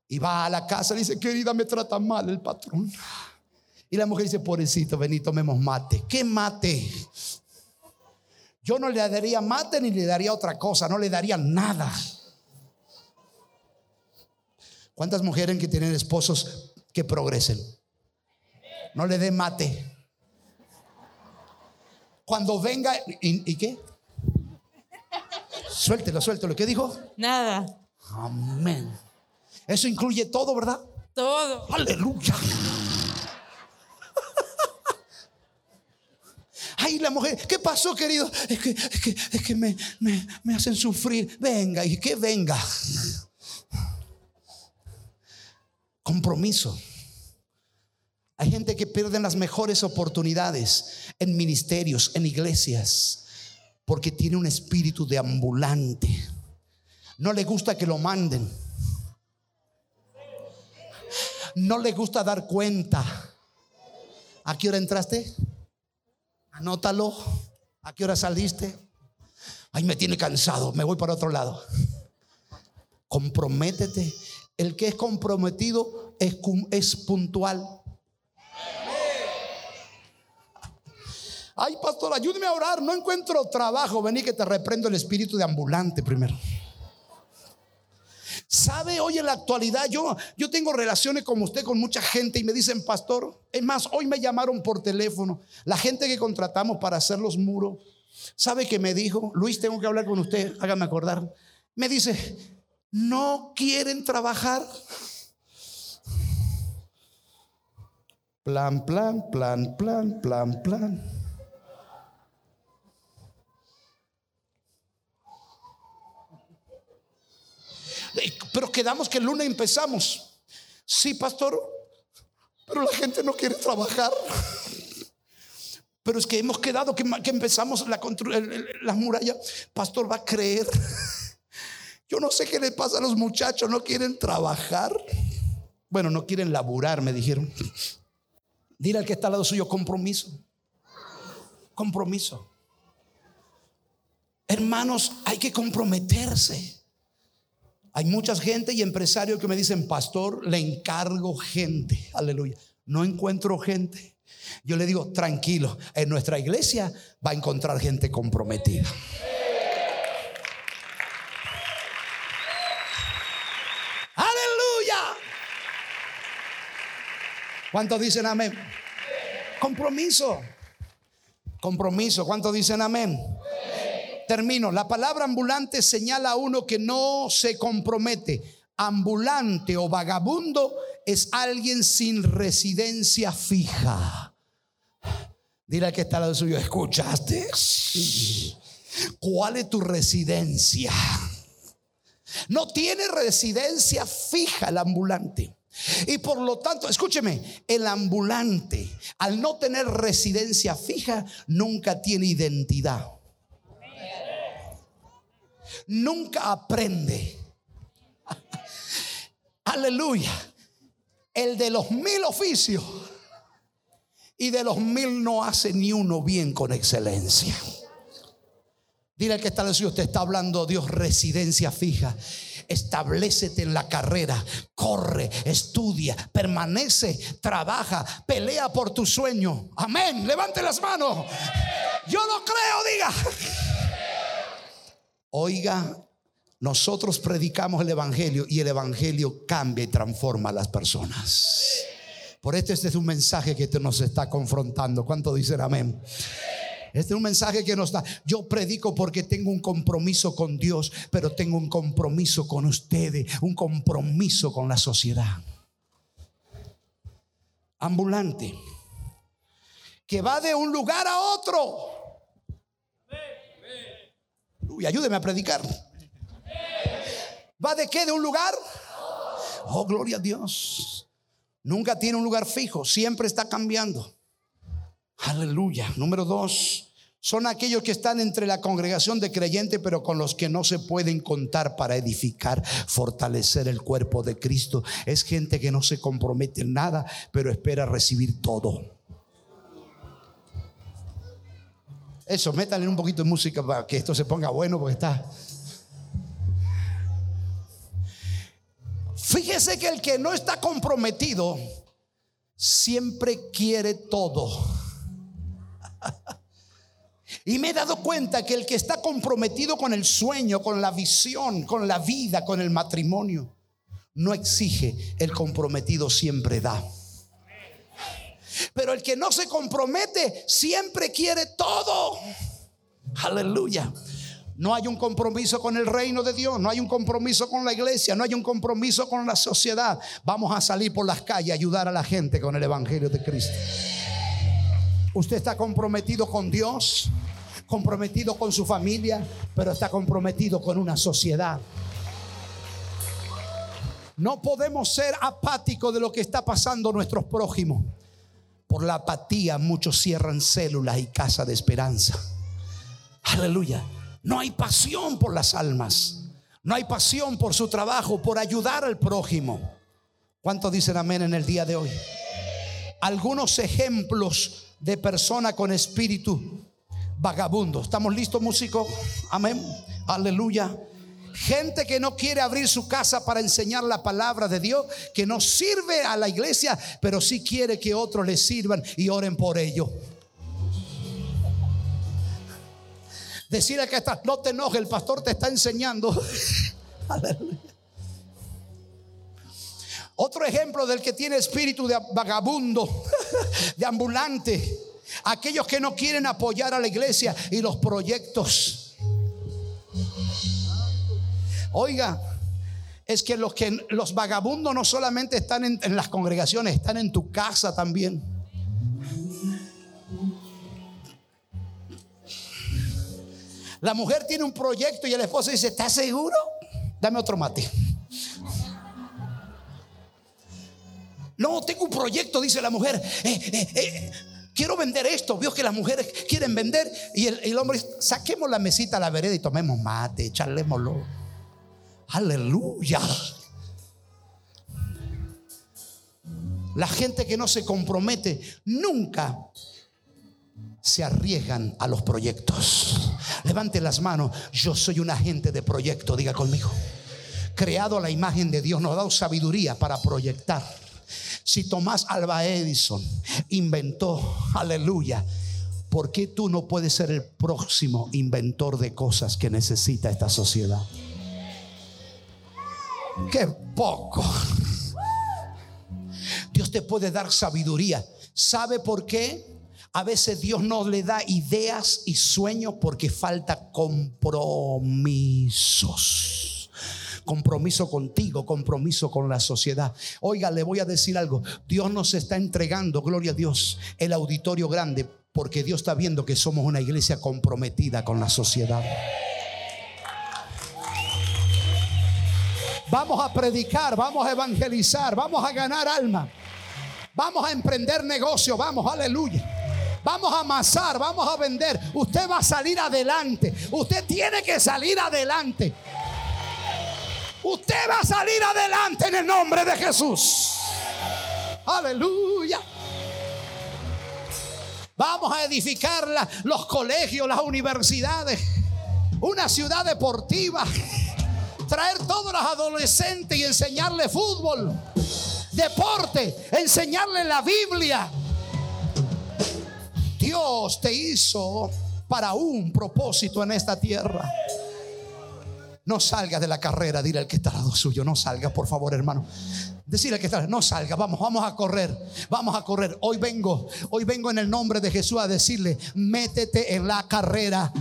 Y va a la casa y dice, querida, me trata mal el patrón. Y la mujer dice, pobrecito, Benito, tomemos mate. ¿Qué mate? Yo no le daría mate ni le daría otra cosa, no le daría nada. ¿Cuántas mujeres que tienen esposos que progresen? No le dé mate. Cuando venga, ¿y, qué? Suéltelo, suéltelo. ¿Qué dijo? Nada. Amén. Eso incluye todo, ¿verdad? Todo. Aleluya. Ay, la mujer, ¿qué pasó, querido? Es que, es que, es que me, me, me hacen sufrir. Venga, y que venga. Compromiso. Hay gente que pierde las mejores oportunidades en ministerios, en iglesias, porque tiene un espíritu de ambulante. No le gusta que lo manden no le gusta dar cuenta. ¿A qué hora entraste? Anótalo. ¿A qué hora saliste? Ay, me tiene cansado, me voy para otro lado. Comprométete. El que es comprometido es, es puntual. Ay, pastor, ayúdeme a orar. No encuentro trabajo. Vení que te reprendo el espíritu de ambulante primero. ¿Sabe hoy en la actualidad? Yo, yo tengo relaciones como usted con mucha gente y me dicen, pastor, es más, hoy me llamaron por teléfono. La gente que contratamos para hacer los muros, ¿sabe que me dijo? Luis, tengo que hablar con usted, hágame acordar. Me dice, no quieren trabajar. Plan, plan, plan, plan, plan, plan. Pero quedamos que el lunes empezamos. Sí, pastor, pero la gente no quiere trabajar. Pero es que hemos quedado que, empezamos la, la muralla. Pastor va a creer. Yo no sé qué le pasa a los muchachos, no quieren trabajar. Bueno, no quieren laburar, me dijeron. Dile al que está al lado suyo, compromiso. Compromiso. Hermanos, hay que comprometerse. Hay mucha gente y empresarios que me dicen, pastor, le encargo gente. Aleluya. No encuentro gente. Yo le digo, tranquilo, en nuestra iglesia va a encontrar gente comprometida. Aleluya. ¿Cuántos dicen amén? Compromiso. Compromiso. ¿Cuántos dicen amén? Termino. La palabra ambulante señala a uno que no se compromete. Ambulante o vagabundo es alguien sin residencia fija. Dile al que está al lado suyo, ¿escuchaste? ¿Cuál es tu residencia? No tiene residencia fija el ambulante. Y por lo tanto, escúcheme, el ambulante, al no tener residencia fija, nunca tiene identidad nunca aprende. Aleluya. El de los mil oficios y de los mil no hace ni uno bien con excelencia. Dile al que está en usted está hablando Dios residencia fija. Establecete en la carrera, corre, estudia, permanece, trabaja, pelea por tu sueño. Amén. Levante las manos. Yo lo creo, diga. Oiga, nosotros predicamos el Evangelio y el Evangelio cambia y transforma a las personas. Por esto este es un mensaje que nos está confrontando. ¿Cuánto dicen amén? Este es un mensaje que nos da. Yo predico porque tengo un compromiso con Dios, pero tengo un compromiso con ustedes, un compromiso con la sociedad. Ambulante, que va de un lugar a otro y ayúdeme a predicar. ¿Va de qué? ¿De un lugar? Oh, gloria a Dios. Nunca tiene un lugar fijo, siempre está cambiando. Aleluya. Número dos, son aquellos que están entre la congregación de creyentes, pero con los que no se pueden contar para edificar, fortalecer el cuerpo de Cristo. Es gente que no se compromete en nada, pero espera recibir todo. Eso, métanle un poquito de música para que esto se ponga bueno porque está... Fíjese que el que no está comprometido siempre quiere todo. Y me he dado cuenta que el que está comprometido con el sueño, con la visión, con la vida, con el matrimonio, no exige, el comprometido siempre da. Pero el que no se compromete siempre quiere todo. Aleluya. No hay un compromiso con el reino de Dios, no hay un compromiso con la iglesia, no hay un compromiso con la sociedad. Vamos a salir por las calles a ayudar a la gente con el Evangelio de Cristo. Usted está comprometido con Dios, comprometido con su familia, pero está comprometido con una sociedad. No podemos ser apáticos de lo que está pasando nuestros prójimos. Por la apatía muchos cierran células y casa de esperanza. Aleluya. No hay pasión por las almas. No hay pasión por su trabajo, por ayudar al prójimo. ¿Cuántos dicen amén en el día de hoy? Algunos ejemplos de persona con espíritu vagabundo. ¿Estamos listos, músicos? Amén. Aleluya. Gente que no quiere abrir su casa para enseñar la palabra de Dios, que no sirve a la iglesia, pero sí quiere que otros le sirvan y oren por ello. Decirle que no te enojes, el pastor te está enseñando. (laughs) Otro ejemplo del que tiene espíritu de vagabundo, (laughs) de ambulante, aquellos que no quieren apoyar a la iglesia y los proyectos. Oiga, es que los que los vagabundos no solamente están en, las congregaciones, están en tu casa también. La mujer tiene un proyecto y el esposo dice, ¿estás seguro? Dame otro mate. No, tengo un proyecto, dice la mujer. Eh, eh, eh, quiero vender esto. Vio que las mujeres quieren vender. Y el, hombre dice, saquemos la mesita a la vereda y tomemos mate, charlémoslo. Aleluya. La gente que no se compromete nunca se arriesgan a los proyectos. Levante las manos. Yo soy un agente de proyecto, diga conmigo. Creado a la imagen de Dios, nos ha dado sabiduría para proyectar. Si Tomás Alba Edison inventó, aleluya, ¿por qué tú no puedes ser el próximo inventor de cosas que necesita esta sociedad? Qué poco. Dios te puede dar sabiduría. ¿Sabe por qué? A veces Dios no le da ideas y sueños porque falta compromisos. Compromiso contigo, compromiso con la sociedad. Oiga, le voy a decir algo. Dios nos está entregando, gloria a Dios, el auditorio grande porque Dios está viendo que somos una iglesia comprometida con la sociedad. Vamos a predicar, vamos a evangelizar, vamos a ganar alma. Vamos a emprender negocio, vamos, aleluya. Vamos a amasar, vamos a vender. Usted va a salir adelante. Usted tiene que salir adelante. Usted va a salir adelante en el nombre de Jesús. Aleluya. Vamos a edificar los colegios, las universidades, una ciudad deportiva. Traer todos los adolescentes y enseñarle fútbol, deporte, enseñarle la Biblia, Dios te hizo para un propósito en esta tierra. No salga de la carrera, dile al que está al lado suyo, no salga, por favor, hermano. Decirle al que está, no salga, vamos, vamos a correr, vamos a correr. Hoy vengo, hoy vengo en el nombre de Jesús a decirle, métete en la carrera.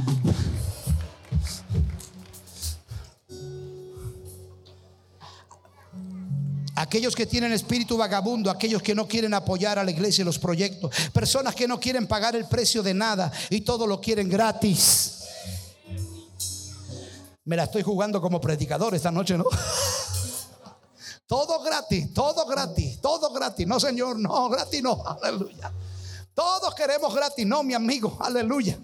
Aquellos que tienen espíritu vagabundo, aquellos que no quieren apoyar a la iglesia y los proyectos, personas que no quieren pagar el precio de nada y todo lo quieren gratis. Me la estoy jugando como predicador esta noche, ¿no? (laughs) Todo gratis, todo gratis, todo gratis. No, Señor, no, gratis no, aleluya. Todos queremos gratis, no, mi amigo, aleluya.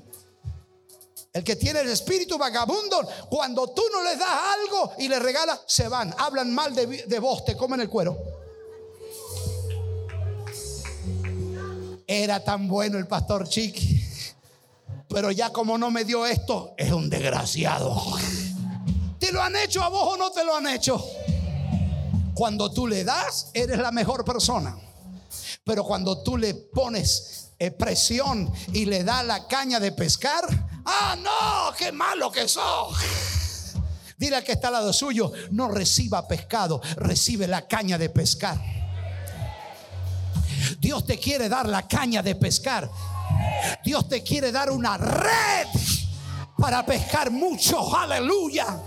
El que tiene el espíritu vagabundo, cuando tú no les das algo y les regalas, se van. Hablan mal de, de vos, te comen el cuero. Era tan bueno el pastor Chiqui. pero ya como no me dio esto, es un desgraciado. ¿Te lo han hecho a vos o no te lo han hecho? Cuando tú le das, eres la mejor persona. Pero cuando tú le pones eh, presión y le das la caña de pescar, ah, no, qué malo que sos. (laughs) Dile al que está al lado suyo, no reciba pescado, recibe la caña de pescar. Dios te quiere dar la caña de pescar. Dios te quiere dar una red para pescar mucho. Aleluya.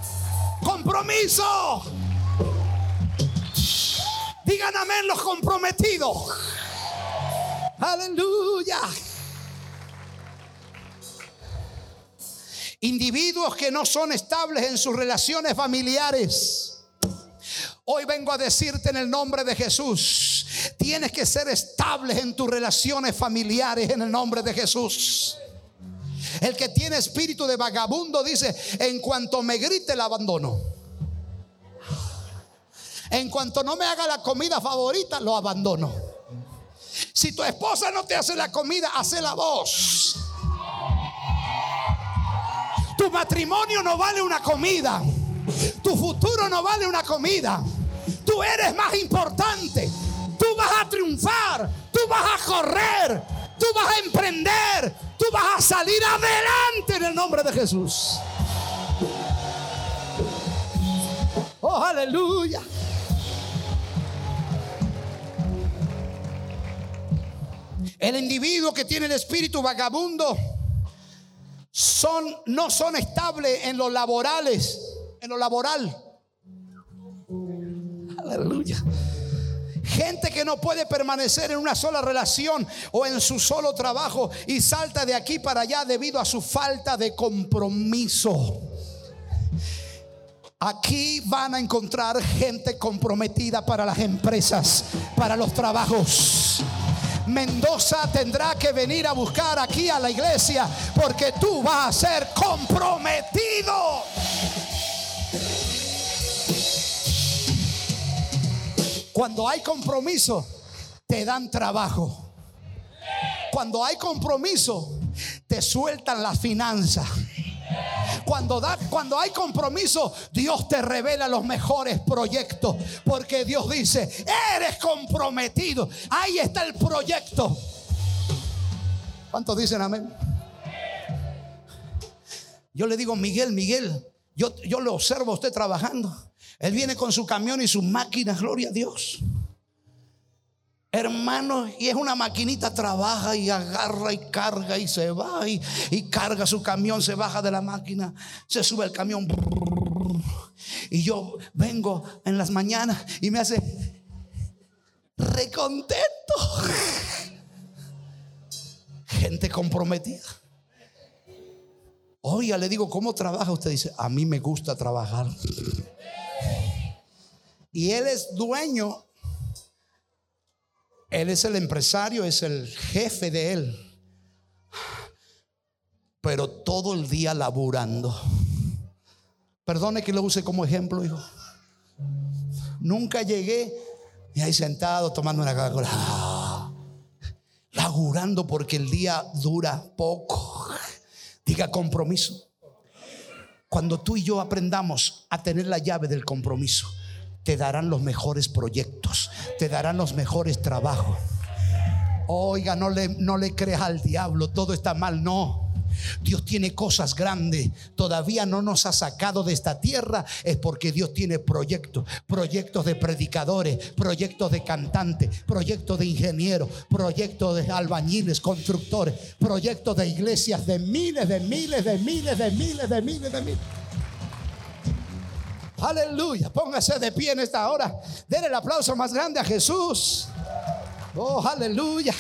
Compromiso. Digan amén los comprometidos. Aleluya. Individuos que no son estables en sus relaciones familiares. Hoy vengo a decirte en el nombre de Jesús, tienes que ser estables en tus relaciones familiares en el nombre de Jesús. El que tiene espíritu de vagabundo dice, en cuanto me grite el abandono. En cuanto no me haga la comida favorita, lo abandono. Si tu esposa no te hace la comida, hace la voz. Tu matrimonio no vale una comida. Tu futuro no vale una comida. Tú eres más importante. Tú vas a triunfar. Tú vas a correr. Tú vas a emprender. Tú vas a salir adelante en el nombre de Jesús. Oh, aleluya. El individuo que tiene el espíritu vagabundo son, no son estables en los laborales, en lo laboral. Aleluya. Gente que no puede permanecer en una sola relación o en su solo trabajo y salta de aquí para allá debido a su falta de compromiso. Aquí van a encontrar gente comprometida para las empresas, para los trabajos. Mendoza tendrá que venir a buscar aquí a la iglesia porque tú vas a ser comprometido. Cuando hay compromiso, te dan trabajo. Cuando hay compromiso, te sueltan las finanzas. Cuando, da, cuando hay compromiso, Dios te revela los mejores proyectos. Porque Dios dice, eres comprometido. Ahí está el proyecto. ¿Cuántos dicen amén? Yo le digo, Miguel, Miguel, yo, yo le observo a usted trabajando. Él viene con su camión y sus máquinas, gloria a Dios. Hermano, y es una maquinita, trabaja y agarra y carga y se va y, y carga su camión, se baja de la máquina, se sube el camión. Y yo vengo en las mañanas y me hace recontento. (laughs) Gente comprometida. Oiga, le digo, ¿cómo trabaja? Usted dice, a mí me gusta trabajar. (laughs) Y él es dueño él es el empresario, es el jefe de él. Pero todo el día laburando. Perdone que lo use como ejemplo, hijo. Nunca llegué y ahí sentado tomando una Coca-Cola. laburando porque el día dura poco. Diga compromiso. Cuando tú y yo aprendamos a tener la llave del compromiso, te darán los mejores proyectos, te darán los mejores trabajos. Oiga, no le, no le creas al diablo, todo está mal, no. Dios tiene cosas grandes. Todavía no nos ha sacado de esta tierra. Es porque Dios tiene proyectos. Proyectos de predicadores, proyectos de cantantes, proyectos de ingenieros, proyectos de albañiles, constructores, proyectos de iglesias de miles, de miles, de miles, de miles, de miles, de miles. Aleluya. Póngase de pie en esta hora. Denle el aplauso más grande a Jesús. Oh, aleluya.